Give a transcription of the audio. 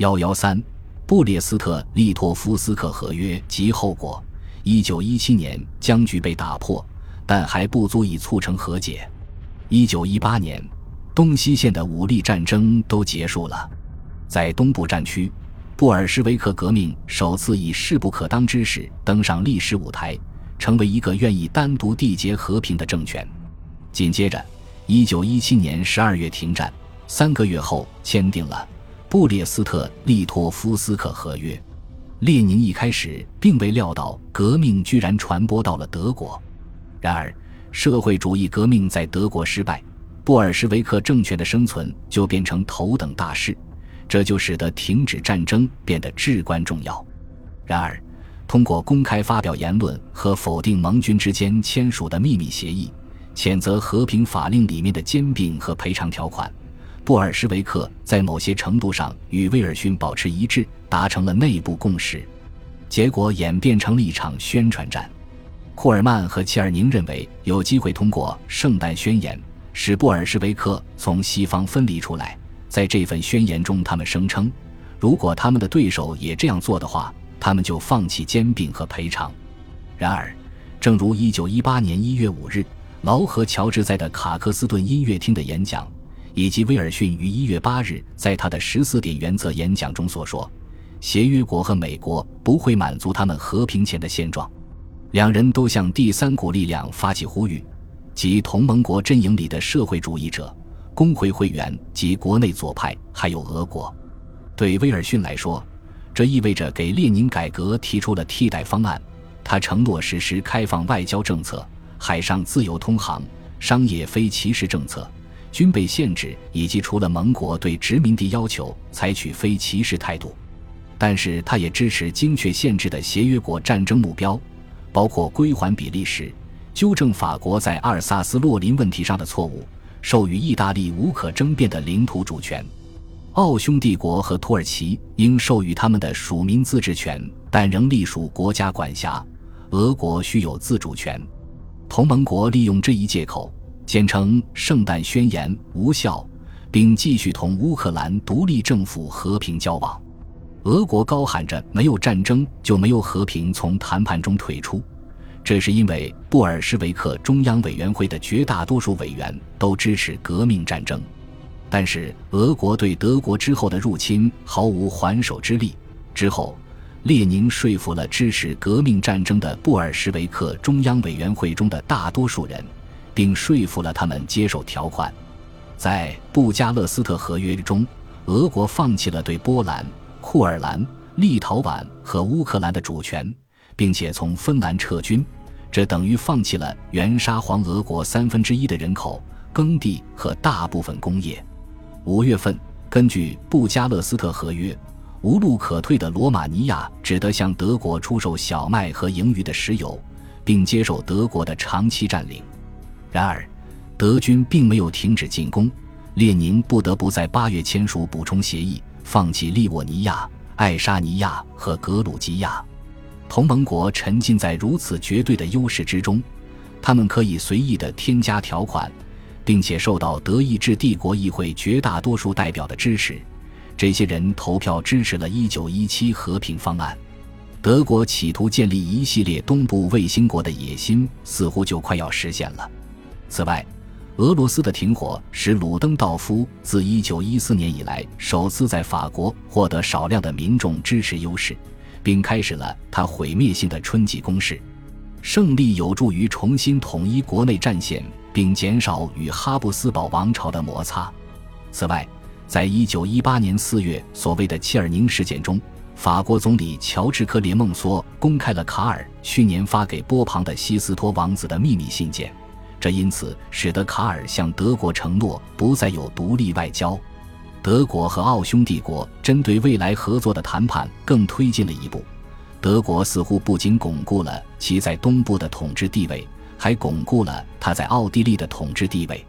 幺幺三，布列斯特利托夫斯克合约及后果。一九一七年，僵局被打破，但还不足以促成和解。一九一八年，东西线的武力战争都结束了。在东部战区，布尔什维克革命首次以势不可当之势登上历史舞台，成为一个愿意单独缔结和平的政权。紧接着，一九一七年十二月停战，三个月后签订了布列斯特利托夫斯克合约。列宁一开始并未料到革命居然传播到了德国，然而社会主义革命在德国失败，布尔什维克政权的生存就变成头等大事，这就使得停止战争变得至关重要。然而，通过公开发表言论和否定盟军之间签署的秘密协议，谴责和平法令里面的兼并和赔偿条款。布尔什维克在某些程度上与威尔逊保持一致，达成了内部共识，结果演变成了一场宣传战。库尔曼和切尔宁认为有机会通过圣诞宣言使布尔什维克从西方分离出来。在这份宣言中，他们声称，如果他们的对手也这样做的话，他们就放弃兼并和赔偿。然而，正如1918年1月5日劳和乔治在的卡克斯顿音乐厅的演讲。以及威尔逊于一月八日在他的十四点原则演讲中所说，协约国和美国不会满足他们和平前的现状。两人都向第三股力量发起呼吁，即同盟国阵营里的社会主义者、工会会员及国内左派，还有俄国。对威尔逊来说，这意味着给列宁改革提出了替代方案。他承诺实施开放外交政策、海上自由通航、商业非歧视政策。军备限制，以及除了盟国对殖民地要求采取非歧视态度，但是他也支持精确限制的协约国战争目标，包括归还比利时，纠正法国在阿尔萨斯洛林问题上的错误，授予意大利无可争辩的领土主权，奥匈帝国和土耳其应授予他们的属民自治权，但仍隶属国家管辖，俄国需有自主权。同盟国利用这一借口。简称《圣诞宣言》无效，并继续同乌克兰独立政府和平交往。俄国高喊着“没有战争就没有和平”，从谈判中退出，这是因为布尔什维克中央委员会的绝大多数委员都支持革命战争。但是，俄国对德国之后的入侵毫无还手之力。之后，列宁说服了支持革命战争的布尔什维克中央委员会中的大多数人。并说服了他们接受条款，在布加勒斯特合约中，俄国放弃了对波兰、库尔兰、立陶宛和乌克兰的主权，并且从芬兰撤军，这等于放弃了原沙皇俄国三分之一的人口、耕地和大部分工业。五月份，根据布加勒斯特合约，无路可退的罗马尼亚只得向德国出售小麦和盈余的石油，并接受德国的长期占领。然而，德军并没有停止进攻，列宁不得不在八月签署补充协议，放弃利沃尼亚、爱沙尼亚和格鲁吉亚。同盟国沉浸在如此绝对的优势之中，他们可以随意的添加条款，并且受到德意志帝国议会绝大多数代表的支持。这些人投票支持了1917和平方案。德国企图建立一系列东部卫星国的野心似乎就快要实现了。此外，俄罗斯的停火使鲁登道夫自1914年以来首次在法国获得少量的民众支持优势，并开始了他毁灭性的春季攻势。胜利有助于重新统一国内战线，并减少与哈布斯堡王朝的摩擦。此外，在1918年4月所谓的切尔宁事件中，法国总理乔治·克列孟梭公开了卡尔去年发给波旁的西斯托王子的秘密信件。这因此使得卡尔向德国承诺不再有独立外交，德国和奥匈帝国针对未来合作的谈判更推进了一步。德国似乎不仅巩固了其在东部的统治地位，还巩固了他在奥地利的统治地位。